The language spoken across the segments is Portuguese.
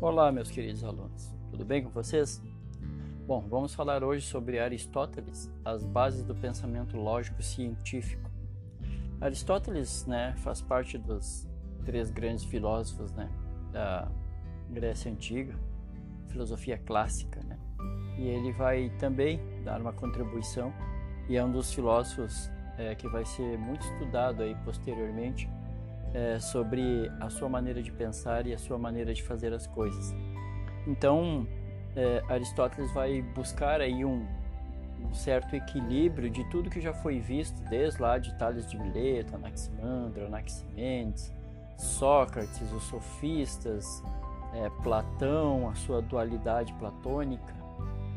Olá, meus queridos alunos, tudo bem com vocês? Bom, vamos falar hoje sobre Aristóteles, as bases do pensamento lógico científico. Aristóteles, né, faz parte dos três grandes filósofos, né, da Grécia antiga, filosofia clássica, né, e ele vai também dar uma contribuição e é um dos filósofos é, que vai ser muito estudado aí posteriormente é, sobre a sua maneira de pensar e a sua maneira de fazer as coisas. Então, é, Aristóteles vai buscar aí um, um, certo equilíbrio de tudo que já foi visto, desde lá de Tales de Mileto, Anaximandro, Anaximenes, Sócrates, os sofistas, é, Platão, a sua dualidade platônica,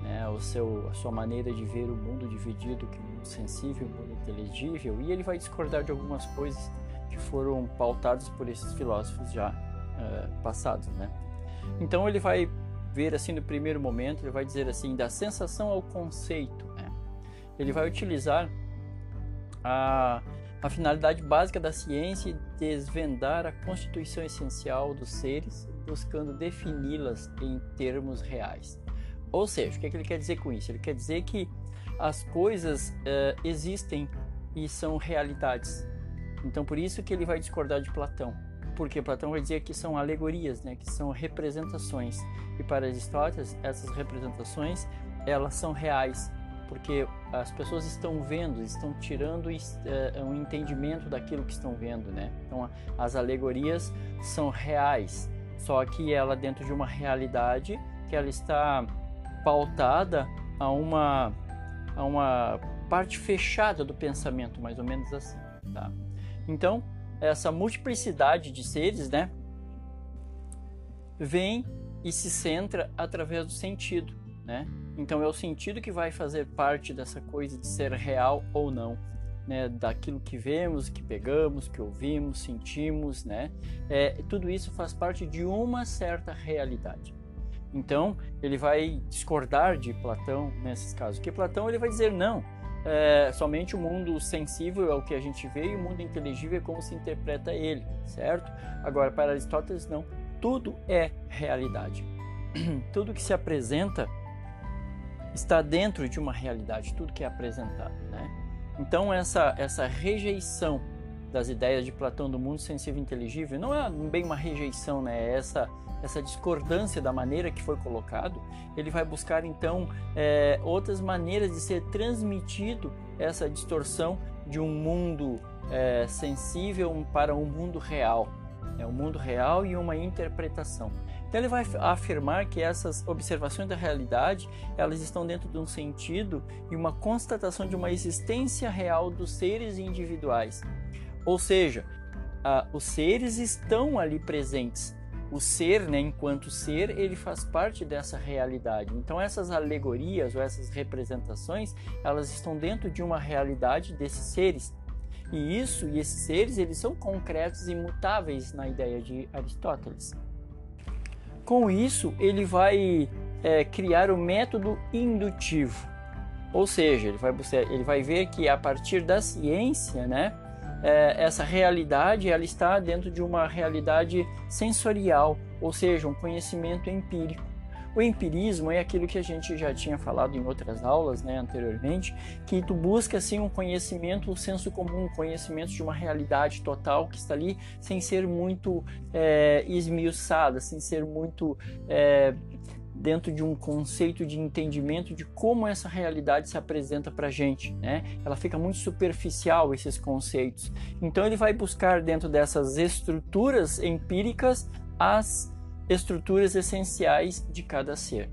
né, o seu, a sua maneira de ver o mundo dividido, que o mundo sensível o mundo inteligível, e ele vai discordar de algumas coisas que foram pautados por esses filósofos já uh, passados, né? Então ele vai ver assim no primeiro momento, ele vai dizer assim da sensação ao conceito, né? Ele vai utilizar a, a finalidade básica da ciência e desvendar a constituição essencial dos seres, buscando defini-las em termos reais. Ou seja, o que, é que ele quer dizer com isso? Ele quer dizer que as coisas uh, existem e são realidades. Então por isso que ele vai discordar de Platão, porque Platão vai dizer que são alegorias, né, que são representações. E para Aristóteles, essas representações, elas são reais, porque as pessoas estão vendo, estão tirando uh, um entendimento daquilo que estão vendo, né? Então as alegorias são reais, só que ela dentro de uma realidade que ela está pautada a uma a uma parte fechada do pensamento, mais ou menos assim, tá? Então, essa multiplicidade de seres, né, vem e se centra através do sentido, né? Então é o sentido que vai fazer parte dessa coisa de ser real ou não, né? Daquilo que vemos, que pegamos, que ouvimos, sentimos, né? É, tudo isso faz parte de uma certa realidade. Então ele vai discordar de Platão nesses casos, porque Platão ele vai dizer não, é, somente o mundo sensível é o que a gente vê e o mundo inteligível é como se interpreta ele, certo? Agora, para Aristóteles, não. Tudo é realidade. tudo que se apresenta está dentro de uma realidade, tudo que é apresentado, né? Então, essa, essa rejeição das ideias de Platão do mundo sensível e inteligível não é bem uma rejeição, né? É essa essa discordância da maneira que foi colocado, ele vai buscar então é, outras maneiras de ser transmitido essa distorção de um mundo é, sensível para um mundo real. É um mundo real e uma interpretação. Então ele vai afirmar que essas observações da realidade elas estão dentro de um sentido e uma constatação de uma existência real dos seres individuais. Ou seja, os seres estão ali presentes, o ser, né, enquanto ser, ele faz parte dessa realidade. Então essas alegorias ou essas representações, elas estão dentro de uma realidade desses seres. E isso e esses seres, eles são concretos e imutáveis na ideia de Aristóteles. Com isso, ele vai é, criar o método indutivo. Ou seja, ele vai, ele vai ver que a partir da ciência, né, é, essa realidade ela está dentro de uma realidade sensorial, ou seja, um conhecimento empírico. O empirismo é aquilo que a gente já tinha falado em outras aulas né, anteriormente, que tu busca assim um conhecimento, um senso comum, um conhecimento de uma realidade total que está ali sem ser muito é, esmiuçada, sem ser muito é, dentro de um conceito de entendimento de como essa realidade se apresenta para a gente, né? Ela fica muito superficial esses conceitos. Então ele vai buscar dentro dessas estruturas empíricas as estruturas essenciais de cada ser.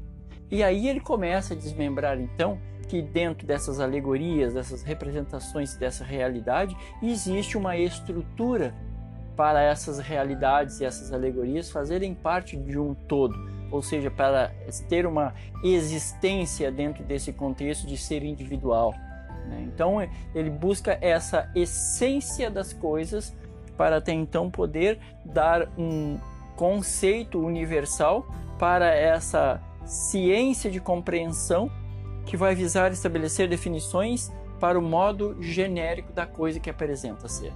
E aí ele começa a desmembrar então que dentro dessas alegorias, dessas representações dessa realidade, existe uma estrutura para essas realidades e essas alegorias fazerem parte de um todo ou seja, para ter uma existência dentro desse contexto de ser individual. Né? Então, ele busca essa essência das coisas para até então poder dar um conceito universal para essa ciência de compreensão que vai visar estabelecer definições para o modo genérico da coisa que apresenta ser.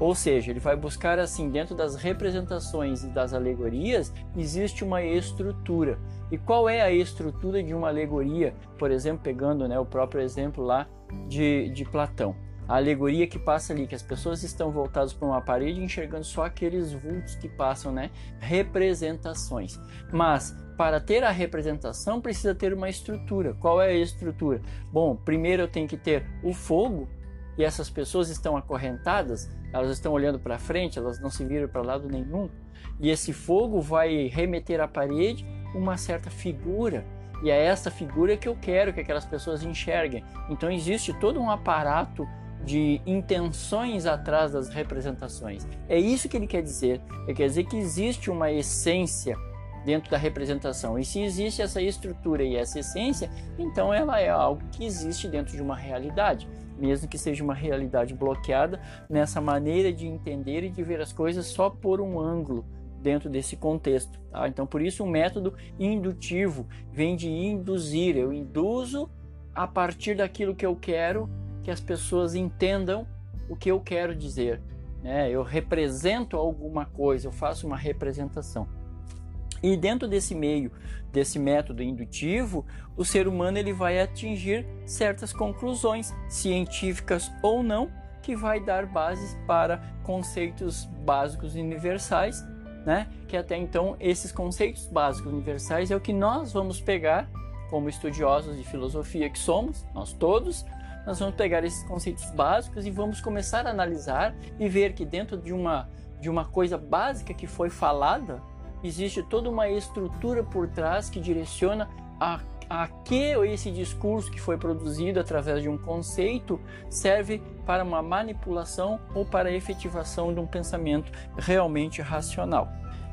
Ou seja, ele vai buscar assim, dentro das representações e das alegorias, existe uma estrutura. E qual é a estrutura de uma alegoria? Por exemplo, pegando né, o próprio exemplo lá de, de Platão. A alegoria que passa ali, que as pessoas estão voltadas para uma parede enxergando só aqueles vultos que passam, né? Representações. Mas para ter a representação precisa ter uma estrutura. Qual é a estrutura? Bom, primeiro eu tenho que ter o fogo, e essas pessoas estão acorrentadas, elas estão olhando para frente, elas não se viram para lado nenhum, e esse fogo vai remeter à parede uma certa figura, e é essa figura que eu quero que aquelas pessoas enxerguem. Então existe todo um aparato de intenções atrás das representações. É isso que ele quer dizer. Ele quer dizer que existe uma essência dentro da representação. E se existe essa estrutura e essa essência, então ela é algo que existe dentro de uma realidade, mesmo que seja uma realidade bloqueada nessa maneira de entender e de ver as coisas só por um ângulo dentro desse contexto. Tá? Então, por isso, o método indutivo vem de induzir. Eu induzo a partir daquilo que eu quero que as pessoas entendam o que eu quero dizer. Né? Eu represento alguma coisa, eu faço uma representação. E dentro desse meio, desse método indutivo, o ser humano ele vai atingir certas conclusões, científicas ou não, que vai dar bases para conceitos básicos universais, né? Que até então esses conceitos básicos universais é o que nós vamos pegar como estudiosos de filosofia que somos, nós todos, nós vamos pegar esses conceitos básicos e vamos começar a analisar e ver que dentro de uma de uma coisa básica que foi falada, existe toda uma estrutura por trás que direciona a, a que esse discurso que foi produzido através de um conceito serve para uma manipulação ou para a efetivação de um pensamento realmente racional.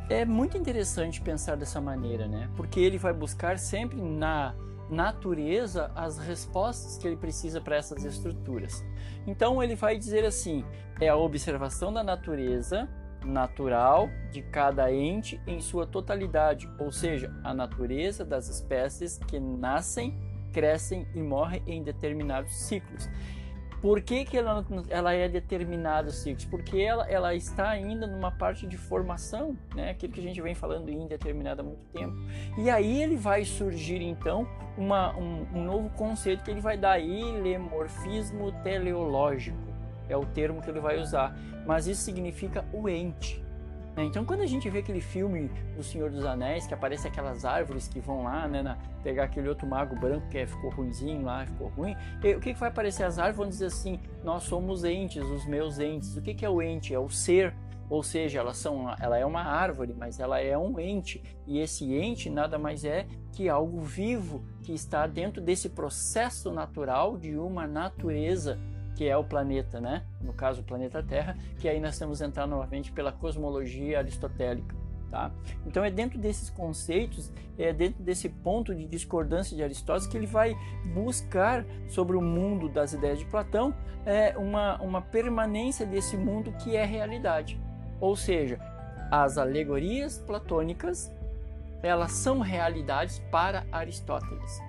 É muito interessante pensar dessa maneira, né? Porque ele vai buscar sempre na natureza as respostas que ele precisa para essas estruturas. Então ele vai dizer assim: é a observação da natureza natural de cada ente em sua totalidade, ou seja, a natureza das espécies que nascem, crescem e morrem em determinados ciclos. Por que, que ela, ela é determinada ciclos? Porque ela, ela está ainda numa parte de formação, né? aquilo que a gente vem falando indeterminado há muito tempo. E aí ele vai surgir então uma, um, um novo conceito que ele vai dar, ilemorfismo teleológico é o termo que ele vai usar, mas isso significa o ente. Né? Então, quando a gente vê aquele filme do Senhor dos Anéis, que aparece aquelas árvores que vão lá, né, na, pegar aquele outro mago branco que é, ficou ruimzinho lá, ficou ruim, e, o que, que vai aparecer? As árvores vão dizer assim: nós somos entes, os meus entes. O que, que é o ente? É o ser. Ou seja, elas são, ela é uma árvore, mas ela é um ente. E esse ente nada mais é que algo vivo que está dentro desse processo natural de uma natureza que é o planeta, né? No caso, o planeta Terra, que aí nós temos entrar novamente pela cosmologia aristotélica. Tá? Então é dentro desses conceitos, é dentro desse ponto de discordância de Aristóteles que ele vai buscar sobre o mundo das ideias de Platão é, uma, uma permanência desse mundo que é realidade. Ou seja, as alegorias platônicas elas são realidades para Aristóteles.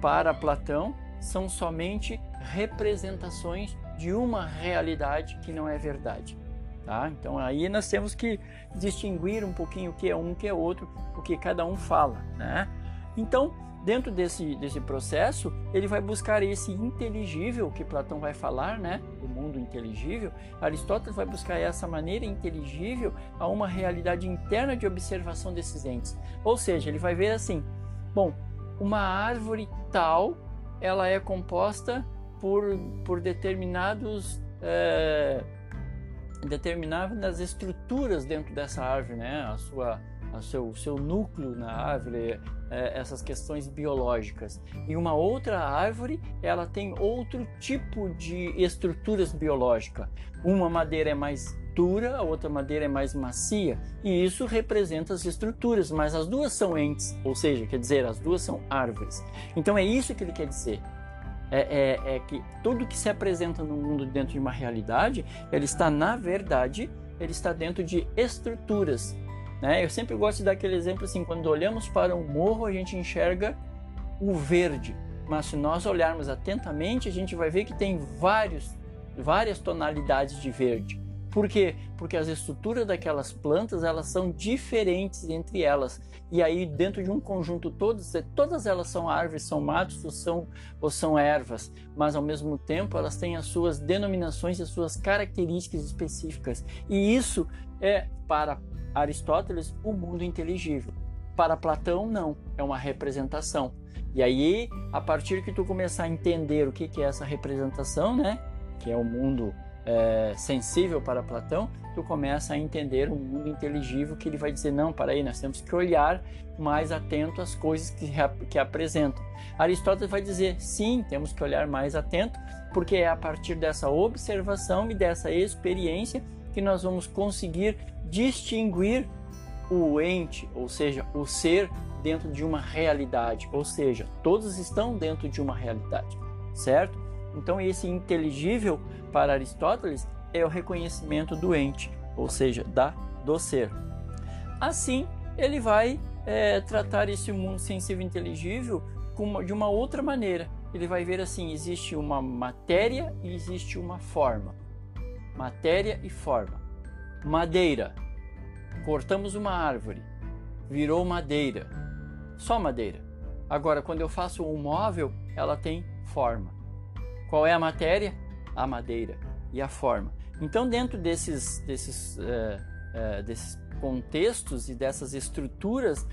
Para Platão, são somente representações de uma realidade que não é verdade. Tá? Então aí nós temos que distinguir um pouquinho o que é um, o que é outro, o que cada um fala. Né? Então, dentro desse, desse processo, ele vai buscar esse inteligível que Platão vai falar, né? o mundo inteligível. Aristóteles vai buscar essa maneira inteligível a uma realidade interna de observação desses entes. Ou seja, ele vai ver assim: bom, uma árvore tal ela é composta por, por determinados é, determinadas estruturas dentro dessa árvore, né? A sua a seu, seu núcleo na árvore, é, essas questões biológicas. E uma outra árvore, ela tem outro tipo de estruturas biológicas. Uma madeira é mais dura, a outra madeira é mais macia, e isso representa as estruturas, mas as duas são entes, ou seja, quer dizer, as duas são árvores. Então é isso que ele quer dizer. É, é, é que tudo que se apresenta no mundo dentro de uma realidade, ele está, na verdade, ele está dentro de estruturas. Né? Eu sempre gosto de dar aquele exemplo assim, quando olhamos para um morro, a gente enxerga o verde, mas se nós olharmos atentamente, a gente vai ver que tem vários, várias tonalidades de verde. Por quê? Porque as estruturas daquelas plantas elas são diferentes entre elas. E aí dentro de um conjunto todos, todas elas são árvores, são matos ou são, ou são ervas, mas ao mesmo tempo elas têm as suas denominações e as suas características específicas. E isso é para Aristóteles o mundo inteligível. Para Platão não, é uma representação. E aí, a partir que tu começar a entender o que, que é essa representação, né, que é o mundo é, sensível para Platão, tu começa a entender o mundo inteligível que ele vai dizer, não, para aí, nós temos que olhar mais atento às coisas que, que apresentam. Aristóteles vai dizer, sim, temos que olhar mais atento, porque é a partir dessa observação e dessa experiência que nós vamos conseguir distinguir o ente, ou seja, o ser dentro de uma realidade, ou seja, todos estão dentro de uma realidade, certo? Então, esse inteligível para Aristóteles é o reconhecimento do ente, ou seja, da do ser. Assim, ele vai é, tratar esse mundo sensível inteligível de uma outra maneira. Ele vai ver assim: existe uma matéria e existe uma forma. Matéria e forma. Madeira. Cortamos uma árvore, virou madeira. Só madeira. Agora, quando eu faço um móvel, ela tem forma. Qual é a matéria? A madeira e a forma. Então, dentro desses, desses, é, é, desses contextos e dessas estruturas,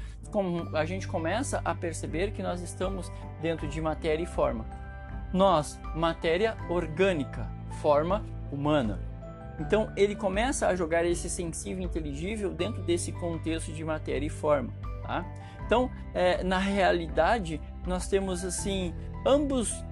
a gente começa a perceber que nós estamos dentro de matéria e forma. Nós, matéria orgânica, forma humana. Então, ele começa a jogar esse sensível inteligível dentro desse contexto de matéria e forma. Tá? Então, é, na realidade, nós temos assim ambos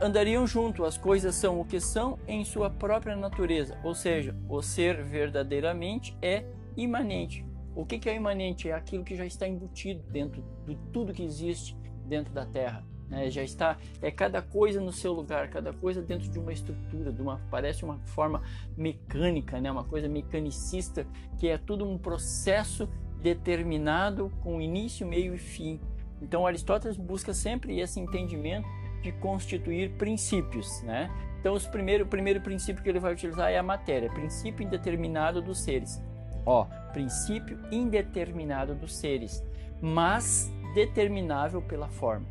andariam junto. As coisas são o que são em sua própria natureza, ou seja, o ser verdadeiramente é imanente. O que, é imanente? É aquilo que já está embutido dentro de tudo que existe dentro da Terra. Né? Já está, é cada coisa no seu lugar, cada coisa dentro de uma estrutura, de uma, parece uma forma mecânica, né? uma coisa mecanicista, que é tudo um processo determinado com início, meio e fim. Então Aristóteles busca sempre esse entendimento de constituir princípios, né? Então, os primeiro, o primeiro princípio que ele vai utilizar é a matéria, princípio indeterminado dos seres. Ó, princípio indeterminado dos seres, mas determinável pela forma.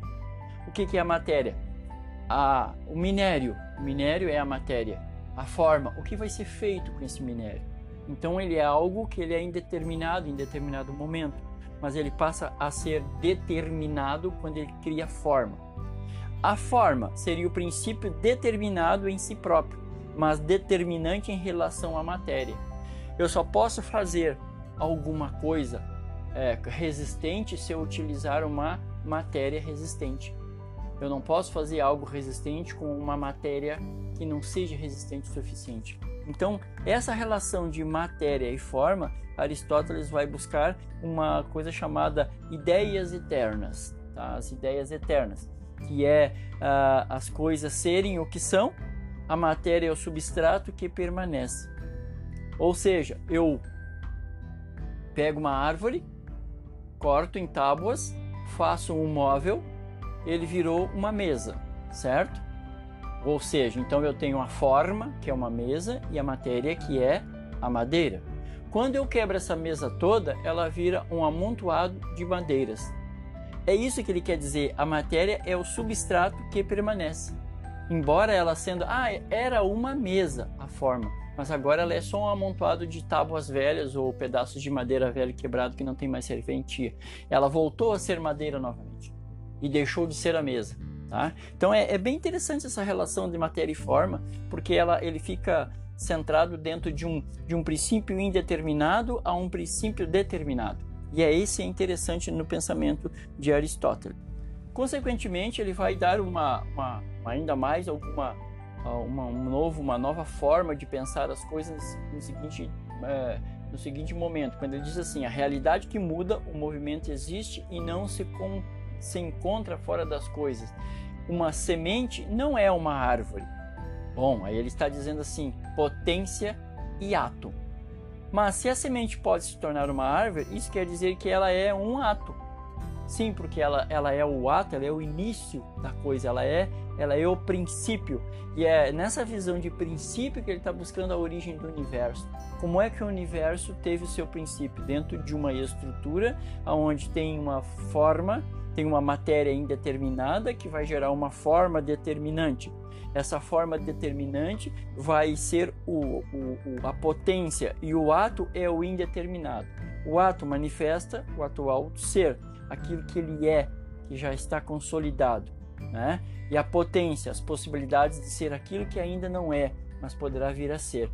O que, que é a matéria? A, o minério. O minério é a matéria. A forma. O que vai ser feito com esse minério? Então, ele é algo que ele é indeterminado em determinado momento, mas ele passa a ser determinado quando ele cria forma. A forma seria o princípio determinado em si próprio, mas determinante em relação à matéria. Eu só posso fazer alguma coisa é, resistente se eu utilizar uma matéria resistente. Eu não posso fazer algo resistente com uma matéria que não seja resistente o suficiente. Então, essa relação de matéria e forma, Aristóteles vai buscar uma coisa chamada ideias eternas, tá? as ideias eternas que é uh, as coisas serem o que são, a matéria é o substrato que permanece. Ou seja, eu pego uma árvore, corto em tábuas, faço um móvel, ele virou uma mesa, certo? Ou seja, então eu tenho a forma, que é uma mesa, e a matéria, que é a madeira. Quando eu quebro essa mesa toda, ela vira um amontoado de madeiras. É isso que ele quer dizer. A matéria é o substrato que permanece. Embora ela sendo, ah, era uma mesa a forma, mas agora ela é só um amontoado de tábuas velhas ou pedaços de madeira velha quebrado que não tem mais serventia. Ela voltou a ser madeira novamente e deixou de ser a mesa. Tá? Então é, é bem interessante essa relação de matéria e forma, porque ela, ele fica centrado dentro de um, de um princípio indeterminado a um princípio determinado. E é esse interessante no pensamento de Aristóteles. Consequentemente, ele vai dar uma, uma ainda mais alguma uma, um novo, uma nova forma de pensar as coisas no seguinte, é, no seguinte momento, quando ele diz assim: a realidade que muda, o movimento existe e não se, com, se encontra fora das coisas. Uma semente não é uma árvore. Bom, aí ele está dizendo assim: potência e ato. Mas se a semente pode se tornar uma árvore, isso quer dizer que ela é um ato. Sim, porque ela, ela é o ato, ela é o início da coisa, ela é, ela é o princípio. E é nessa visão de princípio que ele está buscando a origem do universo. Como é que o universo teve o seu princípio? Dentro de uma estrutura onde tem uma forma, tem uma matéria indeterminada que vai gerar uma forma determinante. Essa forma determinante vai ser o, o, a potência e o ato é o indeterminado. O ato manifesta o atual ser aquilo que ele é, que já está consolidado, né? E a potência, as possibilidades de ser aquilo que ainda não é, mas poderá vir a ser.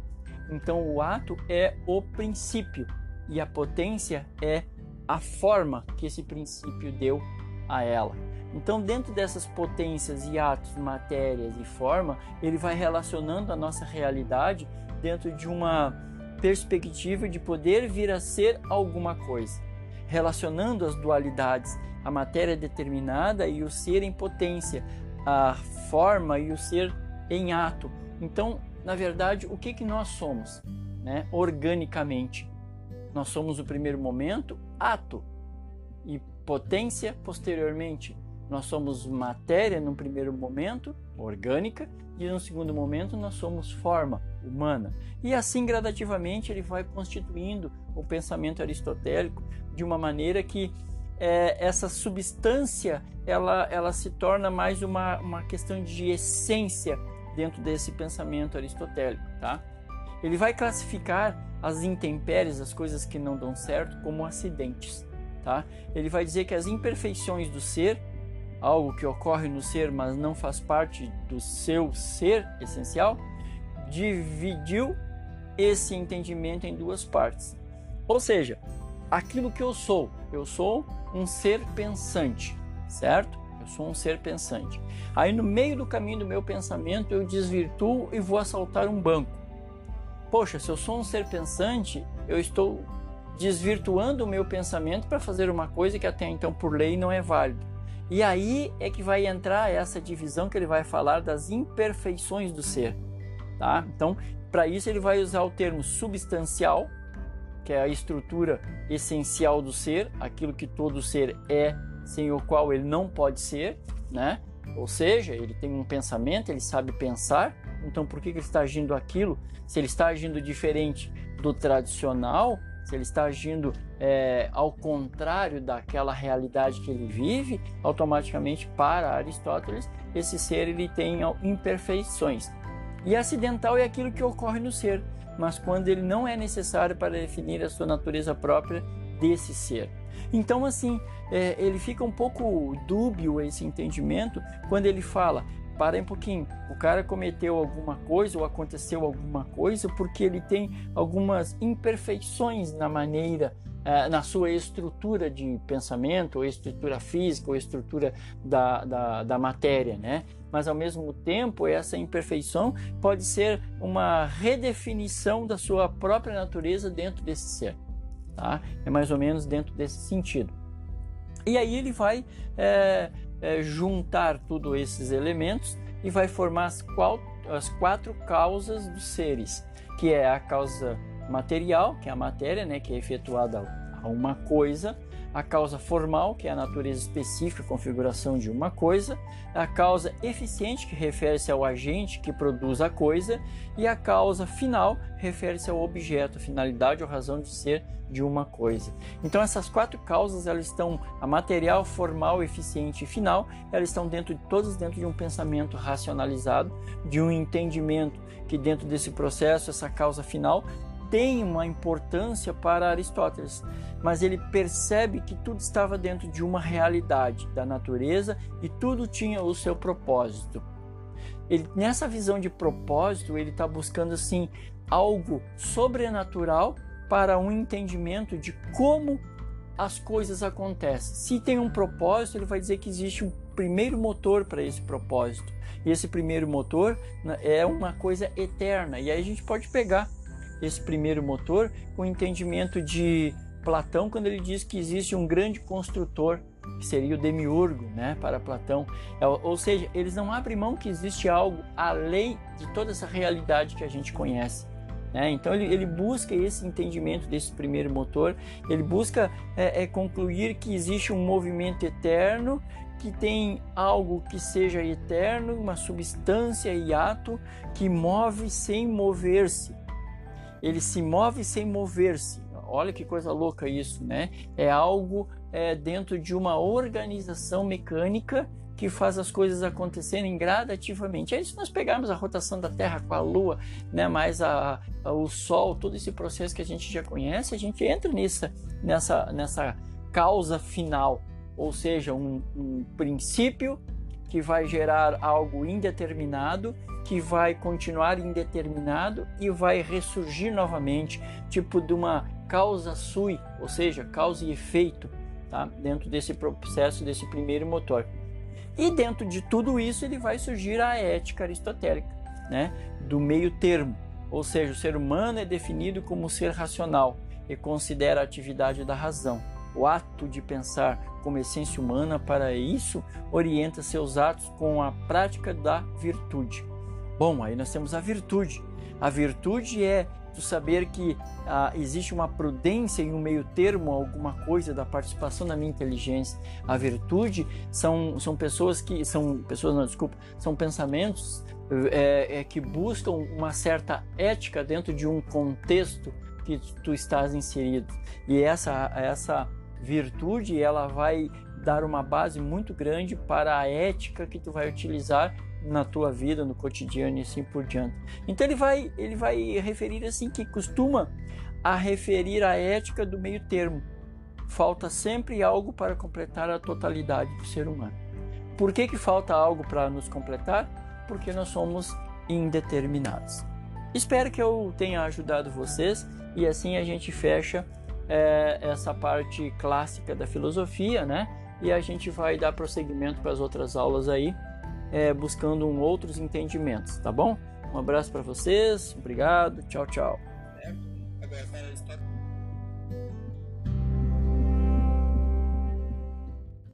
Então o ato é o princípio e a potência é a forma que esse princípio deu a ela. Então, dentro dessas potências e atos, matérias e forma, ele vai relacionando a nossa realidade dentro de uma perspectiva de poder vir a ser alguma coisa relacionando as dualidades, a matéria determinada e o ser em potência, a forma e o ser em ato. Então, na verdade, o que, que nós somos? Né? Organicamente, nós somos o primeiro momento, ato, e potência posteriormente. Nós somos matéria no primeiro momento, orgânica, e no segundo momento nós somos forma humana. E assim gradativamente ele vai constituindo o pensamento aristotélico de uma maneira que é, essa substância ela, ela se torna mais uma, uma questão de essência dentro desse pensamento aristotélico, tá? Ele vai classificar as intempéries, as coisas que não dão certo, como acidentes, tá? Ele vai dizer que as imperfeições do ser algo que ocorre no ser, mas não faz parte do seu ser essencial, dividiu esse entendimento em duas partes. Ou seja, aquilo que eu sou, eu sou um ser pensante, certo? Eu sou um ser pensante. Aí no meio do caminho do meu pensamento eu desvirtuo e vou assaltar um banco. Poxa, se eu sou um ser pensante, eu estou desvirtuando o meu pensamento para fazer uma coisa que até então por lei não é válida. E aí é que vai entrar essa divisão que ele vai falar das imperfeições do ser, tá? Então, para isso ele vai usar o termo substancial, que é a estrutura essencial do ser, aquilo que todo ser é, sem o qual ele não pode ser, né? Ou seja, ele tem um pensamento, ele sabe pensar, então por que ele está agindo aquilo? Se ele está agindo diferente do tradicional, se ele está agindo é, ao contrário daquela realidade que ele vive, automaticamente para Aristóteles esse ser ele tem imperfeições. E acidental é aquilo que ocorre no ser, mas quando ele não é necessário para definir a sua natureza própria desse ser. Então, assim, é, ele fica um pouco dúbio esse entendimento quando ele fala para um pouquinho. O cara cometeu alguma coisa ou aconteceu alguma coisa porque ele tem algumas imperfeições na maneira, eh, na sua estrutura de pensamento, ou estrutura física, ou estrutura da, da, da matéria, né? Mas ao mesmo tempo, essa imperfeição pode ser uma redefinição da sua própria natureza dentro desse ser. Tá? É mais ou menos dentro desse sentido. E aí ele vai é, é, juntar todos esses elementos e vai formar as, qual, as quatro causas dos seres, que é a causa material, que é a matéria, né, que é efetuada a uma coisa, a causa formal, que é a natureza específica, a configuração de uma coisa, a causa eficiente, que refere-se ao agente que produz a coisa, e a causa final refere-se ao objeto, finalidade ou razão de ser de uma coisa. Então essas quatro causas, elas estão a material, formal, eficiente e final, elas estão dentro de todas dentro de um pensamento racionalizado, de um entendimento que dentro desse processo essa causa final tem uma importância para Aristóteles, mas ele percebe que tudo estava dentro de uma realidade da natureza e tudo tinha o seu propósito. Ele, nessa visão de propósito, ele está buscando assim algo sobrenatural para um entendimento de como as coisas acontecem. Se tem um propósito, ele vai dizer que existe um primeiro motor para esse propósito. E esse primeiro motor né, é uma coisa eterna. E aí a gente pode pegar esse primeiro motor com o entendimento de Platão quando ele diz que existe um grande construtor que seria o demiurgo, né, para Platão. É, ou seja, eles não abrem mão que existe algo além de toda essa realidade que a gente conhece. Né? Então ele, ele, busca esse entendimento desse primeiro motor, ele busca é, é, concluir que existe um movimento eterno, que tem algo que seja eterno, uma substância e ato que move sem mover-se. Ele se move sem mover-se. Olha que coisa louca isso, né? É algo é, dentro de uma organização mecânica que faz as coisas acontecerem gradativamente. É se nós pegarmos a rotação da Terra com a Lua, né, mais a, a, o Sol, todo esse processo que a gente já conhece, a gente entra nessa, nessa, nessa causa final, ou seja, um, um princípio que vai gerar algo indeterminado, que vai continuar indeterminado e vai ressurgir novamente, tipo de uma causa sui, ou seja, causa e efeito, tá? dentro desse processo, desse primeiro motor. E dentro de tudo isso ele vai surgir a ética aristotélica, né? do meio termo, ou seja, o ser humano é definido como ser racional e considera a atividade da razão. O ato de pensar como essência humana, para isso, orienta seus atos com a prática da virtude. Bom, aí nós temos a virtude. A virtude é tu saber que ah, existe uma prudência e um meio termo, alguma coisa da participação da minha inteligência. A virtude são, são pessoas que são pessoas, não, desculpa, são pensamentos é, é, que buscam uma certa ética dentro de um contexto que tu estás inserido. E essa essa virtude ela vai dar uma base muito grande para a ética que tu vai utilizar na tua vida, no cotidiano e assim por diante. Então ele vai, ele vai referir assim que costuma a referir a ética do meio termo. Falta sempre algo para completar a totalidade do ser humano. Por que, que falta algo para nos completar? Porque nós somos indeterminados. Espero que eu tenha ajudado vocês e assim a gente fecha é, essa parte clássica da filosofia, né? E a gente vai dar prosseguimento para as outras aulas aí é, buscando um outros entendimentos, tá bom? Um abraço para vocês, obrigado, tchau, tchau. É,